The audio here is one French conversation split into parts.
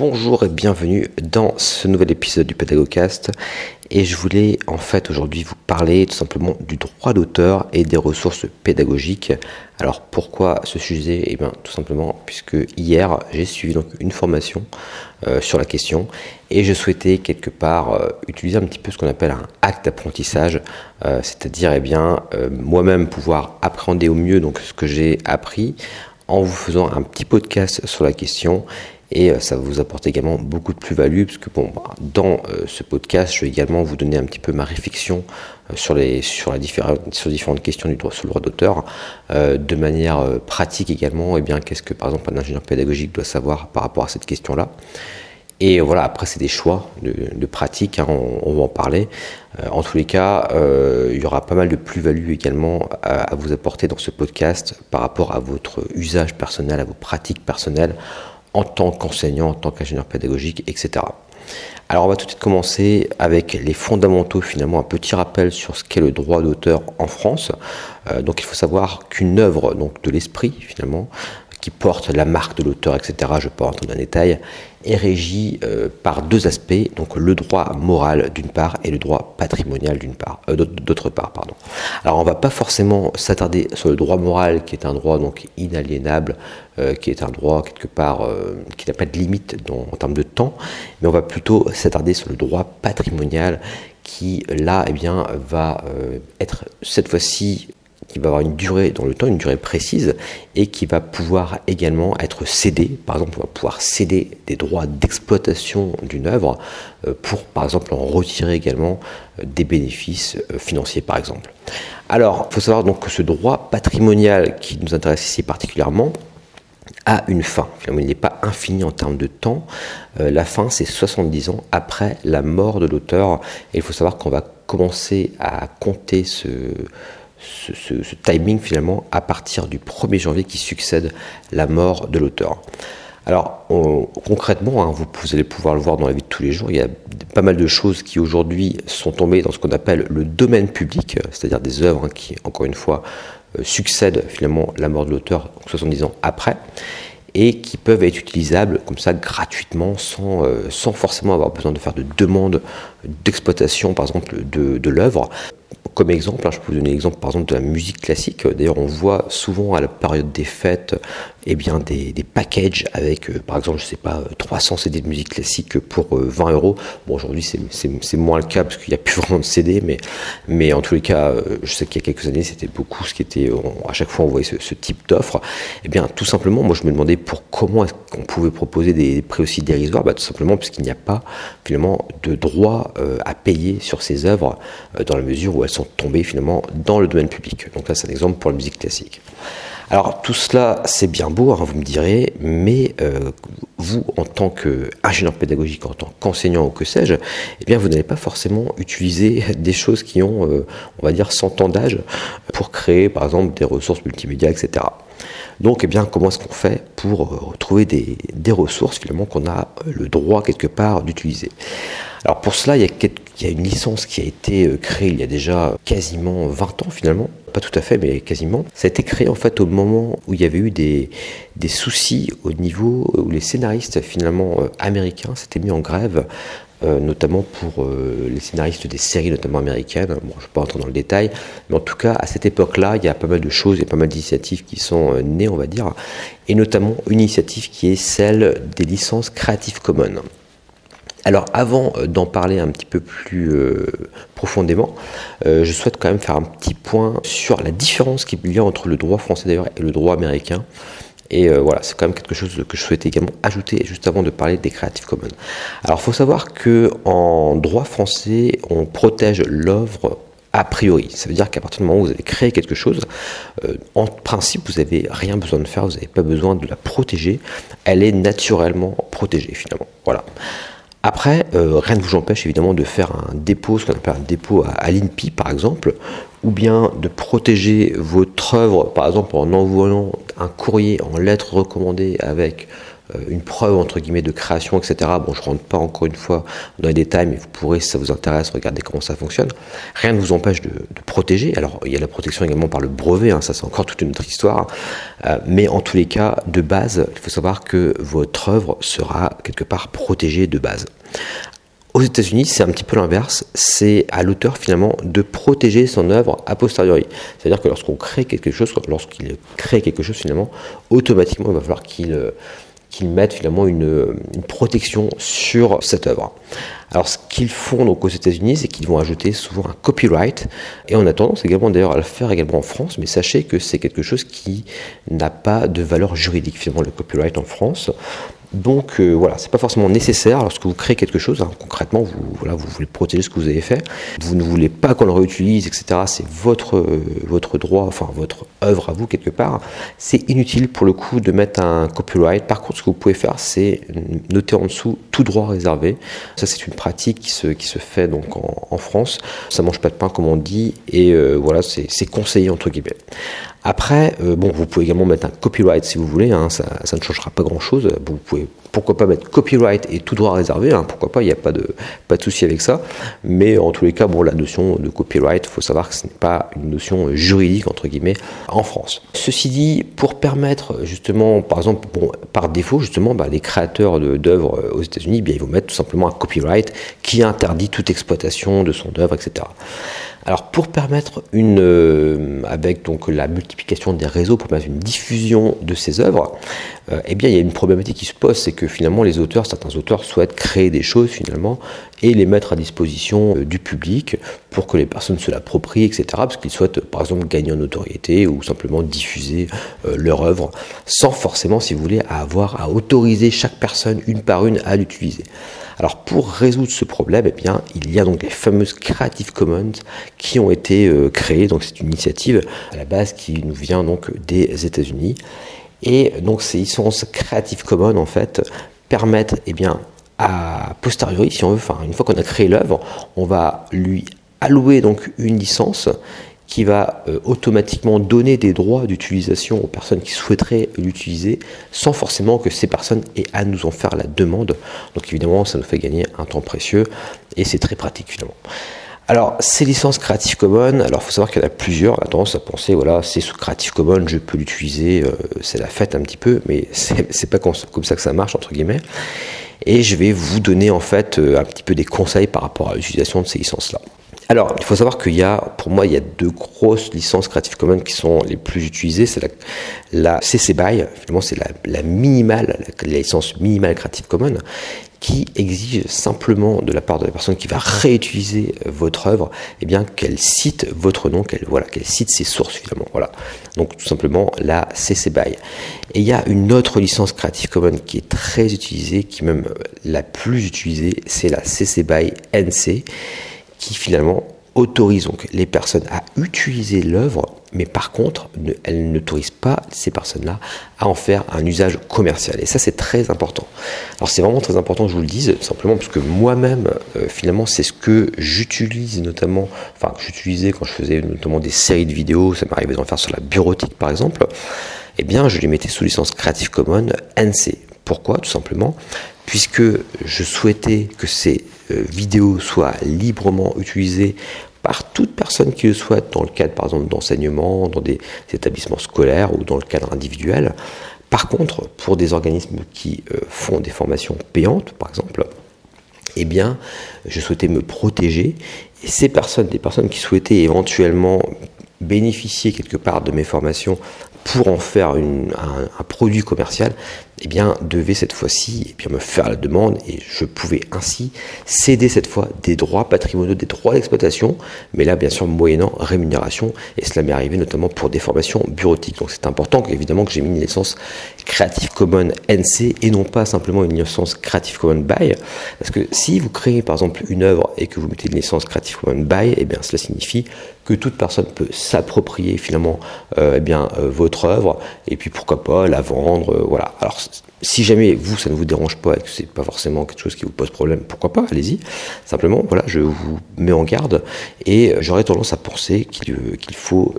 Bonjour et bienvenue dans ce nouvel épisode du Pédagogcast et je voulais en fait aujourd'hui vous parler tout simplement du droit d'auteur et des ressources pédagogiques. Alors pourquoi ce sujet? Eh bien tout simplement puisque hier j'ai suivi donc une formation euh, sur la question et je souhaitais quelque part euh, utiliser un petit peu ce qu'on appelle un acte d'apprentissage, euh, c'est-à-dire eh bien moi-même pouvoir appréhender au mieux donc ce que j'ai appris en vous faisant un petit podcast sur la question et euh, ça va vous apporter également beaucoup de plus-value parce que bon, bah, dans euh, ce podcast, je vais également vous donner un petit peu ma réflexion euh, sur les sur différentes sur différentes questions du droit sur le droit d'auteur de manière pratique également. Et eh bien, qu'est-ce que par exemple un ingénieur pédagogique doit savoir par rapport à cette question-là? Et voilà, après c'est des choix de, pratique, hein, on, va en parler. en tous les cas, il y aura pas mal de plus-value également à, vous apporter dans ce podcast par rapport à votre usage personnel, à vos pratiques personnelles en tant qu'enseignant, en tant qu'ingénieur pédagogique, etc. Alors on va tout de suite commencer avec les fondamentaux, finalement un petit rappel sur ce qu'est le droit d'auteur en France. Euh, donc il faut savoir qu'une œuvre donc de l'esprit finalement qui porte la marque de l'auteur, etc. Je ne vais pas rentrer dans les détails, est régi euh, par deux aspects, donc le droit moral d'une part et le droit patrimonial d'une part, euh, d'autre part. Alors on va pas forcément s'attarder sur le droit moral qui est un droit donc inaliénable, euh, qui est un droit quelque part qui n'a pas de limite en termes de temps, mais on va plutôt s'attarder sur le droit patrimonial qui là eh bien va être cette fois-ci qui va avoir une durée dans le temps, une durée précise, et qui va pouvoir également être cédé. Par exemple, on va pouvoir céder des droits d'exploitation d'une œuvre euh, pour, par exemple, en retirer également euh, des bénéfices euh, financiers, par exemple. Alors, il faut savoir donc que ce droit patrimonial qui nous intéresse ici particulièrement, a une fin. Il n'est pas infini en termes de temps. la fin, c'est 70 ans après la mort de l'auteur. Et il faut savoir qu'on va commencer à compter ce, ce, timing finalement à partir du 1er janvier qui succède la mort de l'auteur. Alors concrètement, hein, vous, allez pouvoir le voir dans la vie de tous les jours, il y a pas mal de choses qui aujourd'hui sont tombées dans ce qu'on appelle le domaine public, c'est-à-dire des œuvres hein, qui, encore une fois, euh, succèdent finalement la mort de l'auteur 70 ans après et qui peuvent être utilisables comme ça gratuitement sans, euh, sans forcément avoir besoin de faire de demande d'exploitation par exemple de l'œuvre comme exemple, hein, je peux vous donner l'exemple par exemple de la musique classique. D'ailleurs, on voit souvent à la période des fêtes eh bien, des, packages avec, euh, par exemple, je sais pas, 300 CD de musique classique pour 20 euh, euros. Bon, aujourd'hui, c'est moins le cas parce qu'il n'y a plus vraiment de CD, mais, mais en tous les cas, euh, je sais qu'il y a quelques années, c'était beaucoup ce qui était, à chaque fois, on voyait ce, type d'offre. Eh bien, tout simplement, moi, je me demandais pour comment est-ce pouvait proposer des prix aussi dérisoires. Bah, tout simplement parce qu'il n'y a pas, finalement, de droit à payer sur ces œuvres dans la mesure où elles sont tombées, finalement, dans le domaine public. Donc là, c'est un exemple pour la musique classique. Alors tout cela, c'est bien beau, hein, vous me direz, mais euh, vous, en tant qu'ingénieur pédagogique, en tant qu'enseignant ou que sais-je, eh bien, vous n'allez pas forcément utiliser des choses qui ont, euh, on va dire, 100 ans d'âge pour créer, par exemple, des ressources multimédia, etc. Donc, eh bien, comment est-ce qu'on fait pour euh, trouver des, des ressources finalement qu'on a le droit quelque part d'utiliser? Alors pour cela, il y, a, il y, a, une licence qui a été créée il y a déjà quasiment 20 ans finalement, pas tout à fait, mais quasiment. Ça a été créé en fait au moment où il y avait eu des, soucis au niveau où les scénaristes finalement euh, américains s'étaient mis en grève euh, notamment pour euh, les scénaristes des séries, notamment américaines. Bon, je ne vais pas rentrer dans le détail, mais en tout cas, à cette époque-là, il y a pas mal de choses, il y a pas mal d'initiatives qui sont nées, on va dire, et notamment une initiative qui est celle des licences Creative Commons. Alors avant euh, d'en parler un petit peu plus euh, profondément, euh, je souhaite quand même faire un petit point sur la différence qu'il y a entre le droit français d'ailleurs et le droit américain. Et voilà, c'est quand même quelque chose que je souhaitais également ajouter juste avant de parler des Creative Commons. Alors il faut savoir que en droit français, on protège l'œuvre a priori. Ça veut dire qu'à partir du moment où vous avez créé quelque chose, en principe, vous n'avez rien besoin de faire, vous n'avez pas besoin de la protéger. Elle est naturellement protégée finalement. Voilà. Après, rien ne vous empêche évidemment de faire un dépôt, ce qu'on appelle un dépôt à, à l'INPI par exemple, ou bien de protéger votre œuvre, par exemple en envoyant un courrier en lettres recommandées avec euh, une preuve entre guillemets de création, etc. Bon, je rentre pas encore une fois dans les détails, mais vous pourrez, si ça vous intéresse, regarder comment ça fonctionne. Rien ne vous empêche de, protéger. Alors, il y a la protection également par le brevet, hein, ça c'est encore toute une autre histoire. Euh, mais en tous les cas, de base, il faut savoir que votre œuvre sera quelque part protégée de base. Aux États-Unis, c'est un petit peu l'inverse. C'est à l'auteur finalement de protéger son œuvre a posteriori. C'est-à-dire que lorsqu'on crée quelque chose, lorsqu'il crée quelque chose finalement, automatiquement, il va falloir qu'il euh, qu'ils mettent finalement une, protection sur cette œuvre. Alors ce qu'ils font donc aux États-Unis, c'est qu'ils vont ajouter souvent un copyright, et on a tendance également d'ailleurs à le faire également en France, mais sachez que c'est quelque chose qui n'a pas de valeur juridique finalement le copyright en France. Donc euh, voilà, c'est pas forcément nécessaire lorsque vous créez quelque chose. Hein, concrètement, vous, voilà, vous voulez protéger ce que vous avez fait. Vous ne voulez pas qu'on le réutilise, etc. C'est votre, euh, votre droit, enfin votre œuvre à vous quelque part. C'est inutile pour le coup de mettre un copyright. Par contre, ce que vous pouvez faire, c'est noter en dessous tout droit réservé. Ça, c'est une pratique qui se, fait donc en, France. Ça mange pas de pain comme on dit, et euh, voilà, c'est conseillé entre guillemets. Après, euh, bon, vous pouvez également mettre un copyright si vous voulez, hein, ça, ne changera pas grand-chose. Vous pouvez pourquoi pas mettre copyright et tout droit réservé, hein, pourquoi pas, il n'y a pas de, pas de souci avec ça. Mais en tous les cas, bon, la notion de copyright, il faut savoir que ce n'est pas une notion juridique, entre guillemets, en France. Ceci dit, pour permettre justement, par exemple, bon, par défaut, justement, bah, les créateurs d'œuvres aux États-Unis, eh bien, ils vont mettre tout simplement un copyright qui interdit toute exploitation de son œuvre, etc. Alors pour permettre une, euh, avec donc la multiplication des réseaux, pour permettre une diffusion de ces œuvres, euh, eh bien il y a une problématique qui se pose, c'est que finalement les auteurs, certains auteurs souhaitent créer des choses finalement et les mettre à disposition euh, du public pour que les personnes se l'approprient, etc. Parce qu'ils souhaitent par exemple gagner en notoriété ou simplement diffuser leur œuvre sans forcément, si vous voulez, avoir à autoriser chaque personne une par une à l'utiliser. Alors pour résoudre ce problème, eh bien, il y a donc les fameuses Creative Commons qui ont été euh, créées. C'est une initiative à la base qui nous vient donc des États-Unis. Et donc ces licences Creative Commons en fait permettent eh bien à posteriori, si on veut, enfin une fois qu'on a créé l'œuvre, on va lui allouer donc une licence qui va euh, automatiquement donner des droits d'utilisation aux personnes qui souhaiteraient l'utiliser sans forcément que ces personnes aient à nous en faire la demande. Donc évidemment, ça nous fait gagner un temps précieux et c'est très pratique finalement. Alors, ces licences Creative Commons, alors il faut savoir qu'il y en a plusieurs. On a tendance à penser, voilà, c'est sous Creative Commons, je peux l'utiliser, euh, c'est la fête un petit peu, mais c'est pas comme ça que ça marche, entre guillemets. Et je vais vous donner en fait euh, un petit peu des conseils par rapport à l'utilisation de ces licences-là. Alors, il faut savoir qu'il y a, pour moi, il y a deux grosses licences Creative Commons qui sont les plus utilisées. C'est la, CC BY, finalement, c'est la, minimale, la, licence minimale Creative Commons, qui exige simplement de la part de la personne qui va réutiliser euh, votre œuvre, eh bien, qu'elle cite votre nom, qu'elle voilà, qu'elle cite ses sources finalement. Voilà. Donc tout simplement la CC BY. Et il y a une autre licence Creative Commons qui est très utilisée, qui est même euh, la plus utilisée, c'est la CC BY NC qui finalement autorise donc les personnes à utiliser l'œuvre, mais par contre, elle n'autorise pas ces personnes-là à en faire un usage commercial. Et ça, c'est très important. Alors, c'est vraiment très important que je vous le dise, simplement parce que moi-même, euh, finalement, c'est ce que j'utilise notamment, enfin, j'utilisais quand je faisais notamment des séries de vidéos, ça m'arrivait d'en faire sur la bureautique par exemple, eh bien, je les mettais sous licence Creative Commons NC. Pourquoi? Tout simplement, puisque je souhaitais que ces euh, vidéos soient librement utilisées par toute personne qui le souhaite, dans le cadre par exemple d'enseignement, dans des établissements scolaires ou dans le cadre individuel. Par contre, pour des organismes qui euh, font des formations payantes, par exemple, eh bien, je souhaitais me protéger. Et ces personnes, des personnes qui souhaitaient éventuellement bénéficier quelque part de mes formations pour en faire un, produit commercial, eh bien, devait cette fois-ci eh bien, me faire la demande et je pouvais ainsi céder cette fois des droits patrimoniaux, des droits d'exploitation, mais là, bien sûr, moyennant rémunération. Et cela m'est arrivé notamment pour des formations bureautiques. Donc, c'est important évidemment que j'ai mis une licence Creative Commons NC et non pas simplement une licence Creative Commons BY. Parce que si vous créez par exemple une œuvre et que vous mettez une licence Creative Commons BY, eh bien, cela signifie que toute personne peut s'approprier finalement euh, eh bien, euh, votre œuvre et puis pourquoi pas la vendre. Euh, voilà. Alors si jamais vous, ça ne vous dérange pas et que c'est pas forcément quelque chose qui vous pose problème, pourquoi pas, allez-y. Simplement, voilà, je vous mets en garde et j'aurais tendance à penser qu'il faut,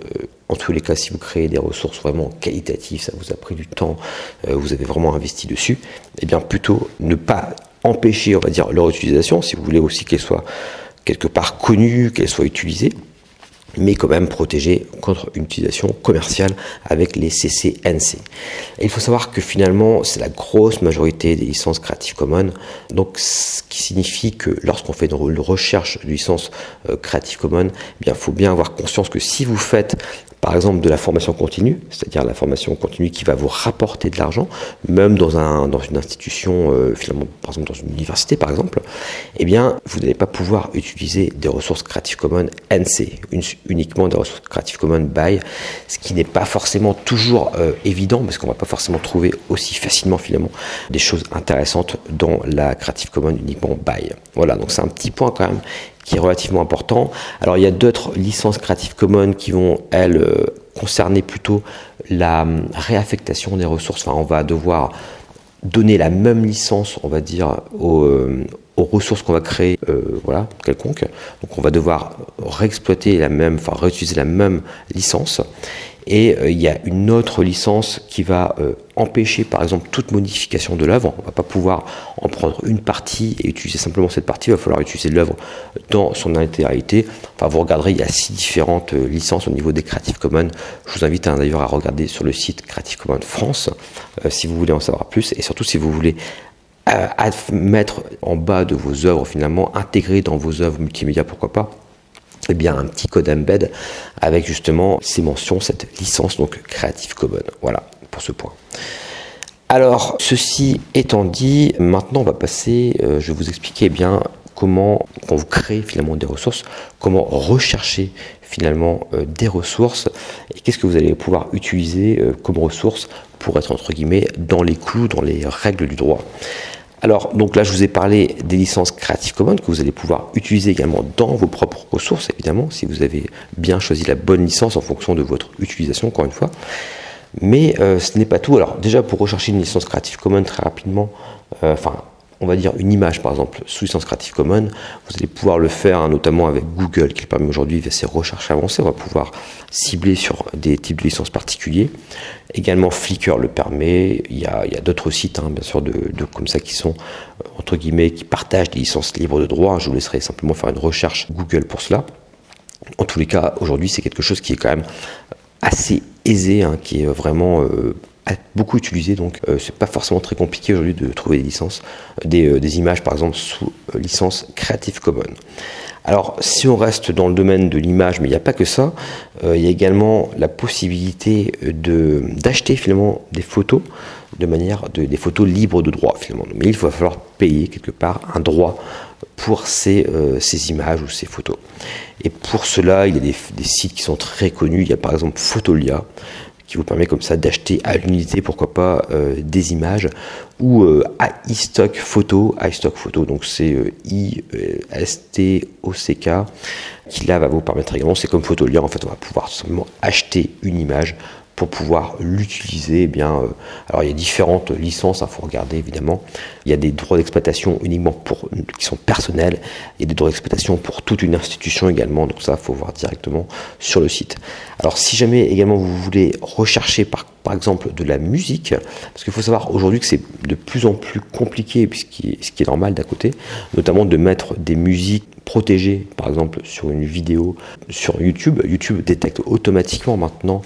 en tous les cas, si vous créez des ressources vraiment qualitatives, ça vous a pris du temps, vous avez vraiment investi dessus, eh bien plutôt ne pas empêcher, on dire, leur utilisation, si vous voulez aussi qu'elle soit quelque part connue, qu'elle soit utilisée, mais quand même protégée contre une utilisation commerciale avec les CCNC. il faut savoir que finalement, c'est la grosse majorité des licences Creative Commons, donc ce qui signifie que lorsqu'on fait une recherche de licence euh, Creative Commons, eh il faut bien avoir conscience que si vous faites par exemple de la formation continue, c'est-à-dire la formation continue qui va vous rapporter de l'argent, même dans, un, dans une institution, euh, finalement, par exemple dans une université par exemple, eh bien vous n'allez pas pouvoir utiliser des ressources Creative Commons NC, uniquement des ressources Creative Commons BY, ce qui n'est pas forcément toujours euh, évident parce qu'on va pas forcément trouver aussi facilement finalement des choses intéressantes dans la Creative Commons uniquement BY. Voilà, donc c'est un petit point quand même qui est relativement important. Alors il y a d'autres licences Creative Commons qui vont, elles, euh, concerner plutôt la hum, réaffectation des ressources. Enfin, on va devoir donner la même licence, on va dire, aux, ressources qu'on va créer, euh, voilà, quelconque. Donc on va devoir réexploiter la même, enfin réutiliser la même licence. Et euh, il y a une autre licence qui va euh, empêcher par exemple toute modification de l'œuvre. On ne va pas pouvoir en prendre une partie et utiliser simplement cette partie, il va falloir utiliser l'œuvre dans son intégralité. Enfin, vous regarderez, il y a six différentes licences au niveau des Creative Commons. Je vous invite hein, d'ailleurs à regarder sur le site Creative Commons France si vous voulez en savoir plus et surtout si vous voulez mettre en bas de vos œuvres finalement, intégrer dans vos œuvres multimédia, pourquoi pas eh bien, un petit code embed avec justement ces mentions, cette licence donc Creative Commons. Voilà pour ce point. Alors, ceci étant dit, maintenant on va passer, euh, je vais vous expliquer eh bien comment, quand vous créez finalement des ressources, comment rechercher finalement euh, des ressources et qu'est-ce que vous allez pouvoir utiliser euh, comme ressources pour être entre guillemets dans les clous, dans les règles du droit. Alors, donc là, je vous ai parlé des licences Creative Commons que vous allez pouvoir utiliser également dans vos propres ressources, évidemment, si vous avez bien choisi la bonne licence en fonction de votre utilisation, encore une fois. Mais euh, ce n'est pas tout. Alors, déjà, pour rechercher une licence Creative Commons très rapidement, euh, enfin, on va dire une image par exemple sous licence Creative Commons, vous allez pouvoir le faire notamment avec Google qui permet aujourd'hui via ses recherches avancées, on va pouvoir cibler sur des types de licences particuliers. Également Flickr le permet, il y a, d'autres sites hein, bien sûr de, comme ça qui sont euh, entre guillemets qui partagent des licences libres de droit, je vous laisserai simplement faire une recherche Google pour cela. En tous les cas, aujourd'hui, c'est quelque chose qui est quand même assez aisé, hein, qui est vraiment euh, beaucoup utilisé, donc euh, c'est pas forcément très compliqué aujourd'hui de trouver des licences, euh, euh, des, images par exemple sous licence Creative Commons. Alors si on reste dans le domaine de l'image, mais il n'y a pas que ça, il y a également la possibilité de d'acheter finalement des photos de manière de, des photos libres de droit finalement. Mais il va falloir payer quelque part un droit pour ces, ces images ou ces photos. Et pour cela, il y a des, des, sites qui sont très connus. Il y a par exemple Photolia, qui vous permet comme ça d'acheter à l'unité, pourquoi pas, euh, des images, ou euh, iStock Photo, iStock Photo, donc c'est euh, I-S-T-O-C-K, qui là va vous permettre également, c'est comme Photolia, en fait on va pouvoir simplement acheter une image pour pouvoir l'utiliser, eh bien, euh, alors il y a différentes licences, il hein, faut regarder évidemment. Il y a des droits d'exploitation uniquement pour qui sont personnels, il y a des droits d'exploitation pour toute une institution également, donc ça, faut voir directement sur le site. Alors si jamais également vous voulez rechercher par, par exemple de la musique, parce qu'il faut savoir aujourd'hui que c'est de plus en plus compliqué, ce qui est normal d'à côté, notamment de mettre des musiques protégées, par exemple sur une vidéo sur YouTube. YouTube détecte automatiquement maintenant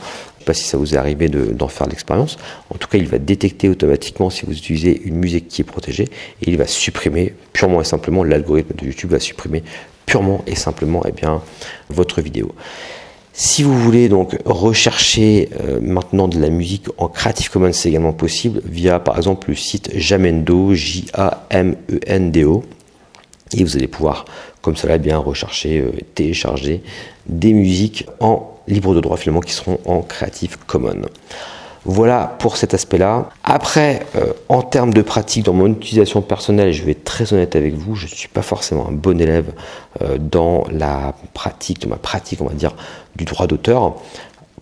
pas si ça vous est arrivé d'en faire l'expérience. En tout cas, il va détecter automatiquement si vous utilisez une musique qui est protégée et il va supprimer purement et simplement, l'algorithme de YouTube va supprimer purement et simplement eh bien, votre vidéo. Si vous voulez donc rechercher euh, maintenant de la musique en Creative Commons, c'est également possible via par exemple le site Jamendo, J-A-M-E-N-D-O. Et vous allez pouvoir, comme cela, eh bien rechercher, euh, télécharger des musiques en libres de droit finalement qui seront en Creative Commons. Voilà pour cet aspect-là. Après, euh, en termes de pratique, dans mon utilisation personnelle, je vais être très honnête avec vous, je ne suis pas forcément un bon élève euh, dans la pratique, de ma pratique, on va dire, du droit d'auteur.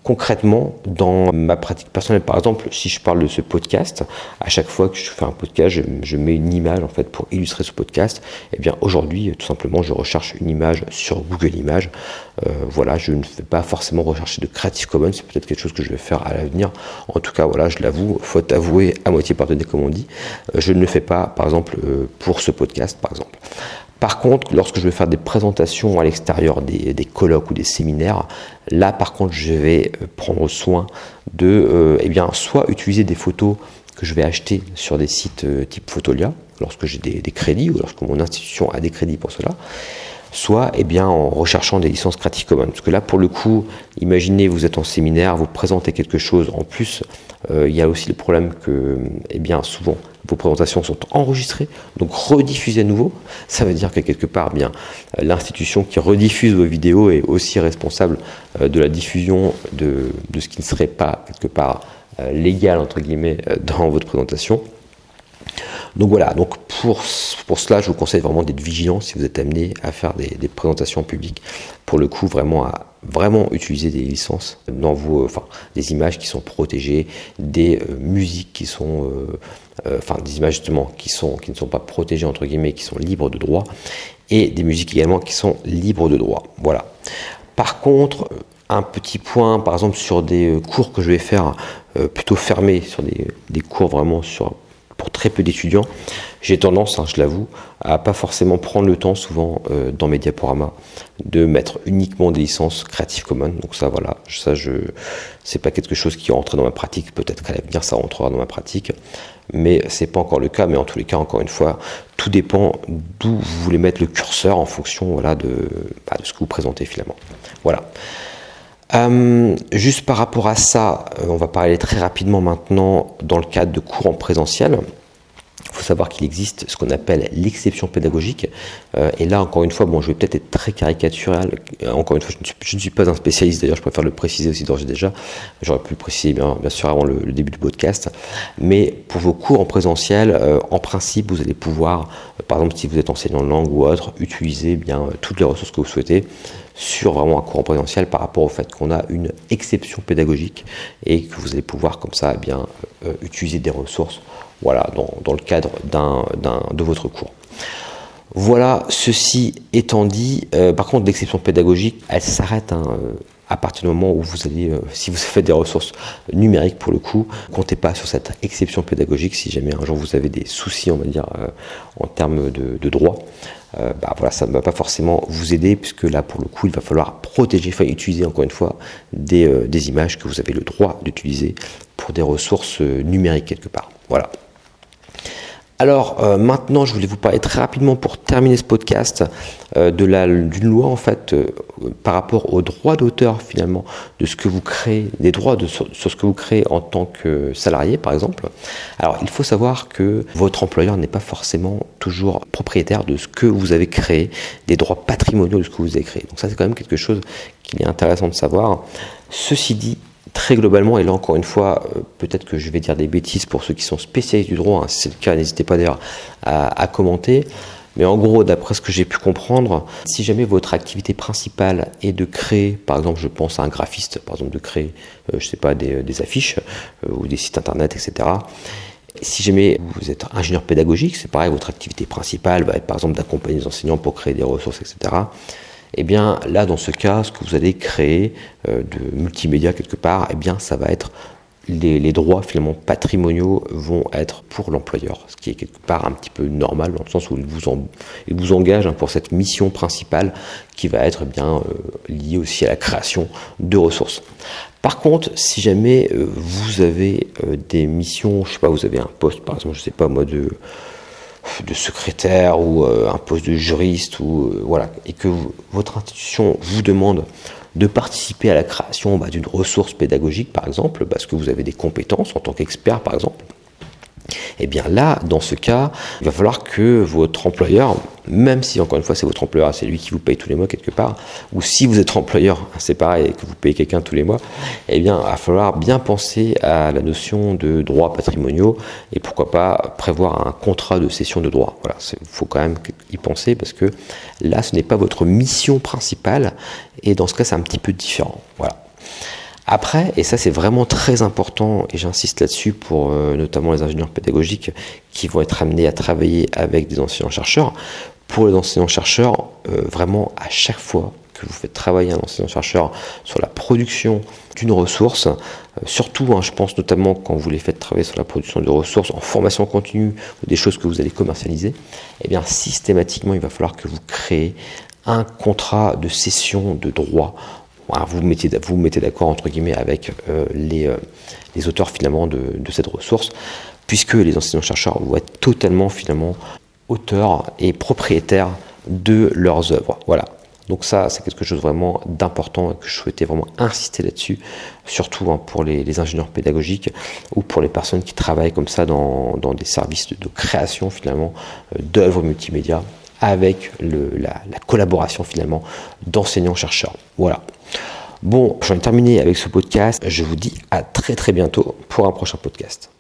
Concrètement, dans ma pratique personnelle, par exemple, si je parle de ce podcast, à chaque fois que je fais un podcast, je, mets une image en fait pour illustrer ce podcast. Eh bien aujourd'hui, tout simplement, je recherche une image sur Google Images. Euh, voilà, je ne fais pas forcément rechercher de Creative Commons. C'est peut-être quelque chose que je vais faire à l'avenir. En tout cas, voilà, je l'avoue, faute avouée, à moitié pardonnée, comme on dit. Euh, je ne le fais pas, par exemple, euh, pour ce podcast, par exemple. Par contre, lorsque je vais faire des présentations à l'extérieur, des, colloques ou des séminaires, là par contre je vais prendre soin de euh, eh bien, soit utiliser des photos que je vais acheter sur des sites euh, type Photolia, lorsque j'ai des, crédits ou lorsque mon institution a des crédits pour cela, soit eh bien, en recherchant des licences Creative Commons. Parce que là, pour le coup, imaginez, vous êtes en séminaire, vous présentez quelque chose, en plus, il y a aussi le problème que, eh bien, souvent, vos présentations sont enregistrées, donc rediffusées à nouveau. Ça veut dire que quelque part, bien, l'institution qui rediffuse vos vidéos est aussi responsable euh, de la diffusion de, ce qui ne serait pas quelque part euh, légal entre guillemets euh, dans votre présentation. Donc voilà, pour, cela, je vous conseille vraiment d'être vigilant si vous êtes amené à faire des, présentations publiques. Pour le coup, vraiment à vraiment utiliser des licences dans vos, enfin, des images qui sont protégées, des musiques qui sont euh, enfin des images justement qui, sont, qui ne sont pas protégées entre guillemets, qui sont libres de droit, et des musiques également qui sont libres de droit. Voilà. Par contre, un petit point, par exemple sur des euh, cours que je vais faire euh, plutôt fermés, sur des cours vraiment sur pour très peu d'étudiants, j'ai tendance, hein, je l'avoue, à pas forcément prendre le temps souvent euh, dans mes diaporamas de mettre uniquement des licences Creative Commons. Donc ça, voilà, ça, je, c'est pas quelque chose qui rentre dans ma pratique. Peut-être qu'à l'avenir, ça rentrera dans ma pratique, mais c'est pas encore le cas. Mais en tous les cas, encore une fois, tout dépend d'où vous voulez mettre le curseur en fonction, voilà, de, bah, de ce que vous présentez finalement. Voilà. Euh, juste par rapport à ça, euh, on va parler très rapidement maintenant dans le cadre de cours en présentiel. Il faut savoir qu'il existe ce qu'on appelle l'exception pédagogique. Euh, et là, encore une fois, bon, je vais peut-être être très caricatural. Encore une fois, je ne suis, pas un spécialiste, d'ailleurs, je préfère le préciser aussi d'ores et déjà. J'aurais pu le préciser, bien, sûr, avant le, début du podcast. Mais pour vos cours en présentiel, en principe, vous allez pouvoir, par exemple, si vous êtes enseignant de langue ou autre, utiliser bien toutes les ressources que vous souhaitez sur vraiment un cours en présentiel par rapport au fait qu'on a une exception pédagogique et que vous allez pouvoir comme ça bien euh, utiliser des ressources voilà, dans, le cadre de votre cours. Voilà, ceci étant dit, euh, par contre l'exception pédagogique, elle s'arrête hein, euh, à partir du moment où vous allez, si vous faites des ressources numériques pour le coup, comptez pas sur cette exception pédagogique si jamais un jour vous avez des soucis, on va dire, en termes de, droit. Euh, bah voilà, ça ne va pas forcément vous aider, puisque là, pour le coup, il va falloir protéger, enfin utiliser encore une fois des, euh, images que vous avez le droit d'utiliser pour des ressources euh, numériques quelque part. Voilà. Alors euh, maintenant, je voulais vous parler très rapidement pour terminer ce podcast euh, d'une loi en fait euh, par rapport aux droits d'auteur finalement de ce que vous créez, des droits de, sur, ce que vous créez en tant que salarié par exemple. Alors il faut savoir que votre employeur n'est pas forcément toujours propriétaire de ce que vous avez créé, des droits patrimoniaux de ce que vous avez créé. Donc ça c'est quand même quelque chose qui est intéressant de savoir. Ceci dit, très globalement, et là encore une fois, euh, peut-être que je vais dire des bêtises pour ceux qui sont spécialistes du droit, hein, si c'est le cas, n'hésitez pas d'ailleurs à, commenter. Mais en gros, d'après ce que j'ai pu comprendre, si jamais votre activité principale est de créer, par exemple, je pense à un graphiste, par exemple, de créer, euh, je sais pas, des, affiches euh, ou des sites internet, etc. Si jamais vous êtes ingénieur pédagogique, c'est pareil, votre activité principale va être par exemple d'accompagner les enseignants pour créer des ressources, etc eh bien là dans ce cas, ce que vous allez créer euh, de multimédia quelque part, eh bien ça va être les, droits finalement patrimoniaux vont être pour l'employeur, ce qui est quelque part un petit peu normal dans le sens où il vous, vous engage hein, pour cette mission principale qui va être eh bien euh, liée aussi à la création de ressources. Par contre, si jamais euh, vous avez des missions, je sais pas, vous avez un poste par exemple, je sais pas moi de de secrétaire ou euh, un poste de juriste ou euh, voilà et que votre institution vous demande de participer à la création bah, d'une ressource pédagogique par exemple parce que vous avez des compétences en tant qu'expert par exemple eh bien là, dans ce cas, il va falloir que votre employeur, même si encore une fois c'est votre employeur, c'est lui qui vous paye tous les mois quelque part, ou si vous êtes employeur, c'est pareil, que vous payez quelqu'un tous les mois, eh bien il va falloir bien penser à la notion de droits patrimoniaux et pourquoi pas prévoir un contrat de cession de droits. Voilà, il faut quand même y penser parce que là ce n'est pas votre mission principale et dans ce cas c'est un petit peu différent. Voilà. Après, et ça c'est vraiment très important, et j'insiste là-dessus pour euh, notamment les ingénieurs pédagogiques qui vont être amenés à travailler avec des enseignants-chercheurs, pour les enseignants-chercheurs, euh, vraiment à chaque fois que vous faites travailler un enseignant-chercheur sur la production d'une ressource, euh, surtout hein, je pense notamment quand vous les faites travailler sur la production de ressources en formation continue ou des choses que vous allez commercialiser, eh bien systématiquement il va falloir que vous créez un contrat de cession de droit vous vous mettez, d'accord entre guillemets avec euh, les, euh, les, auteurs finalement de, cette ressource, puisque les enseignants-chercheurs vont être totalement finalement auteurs et propriétaires de leurs œuvres. Voilà. Donc ça, c'est quelque chose vraiment d'important que je souhaitais vraiment insister là-dessus, surtout hein, pour les, ingénieurs pédagogiques ou pour les personnes qui travaillent comme ça dans, des services de, de création finalement euh, d'œuvres multimédia avec la, la collaboration finalement d'enseignants-chercheurs. Voilà. Bon, j'en ai terminé avec ce podcast. Je vous dis à très très bientôt pour un prochain podcast.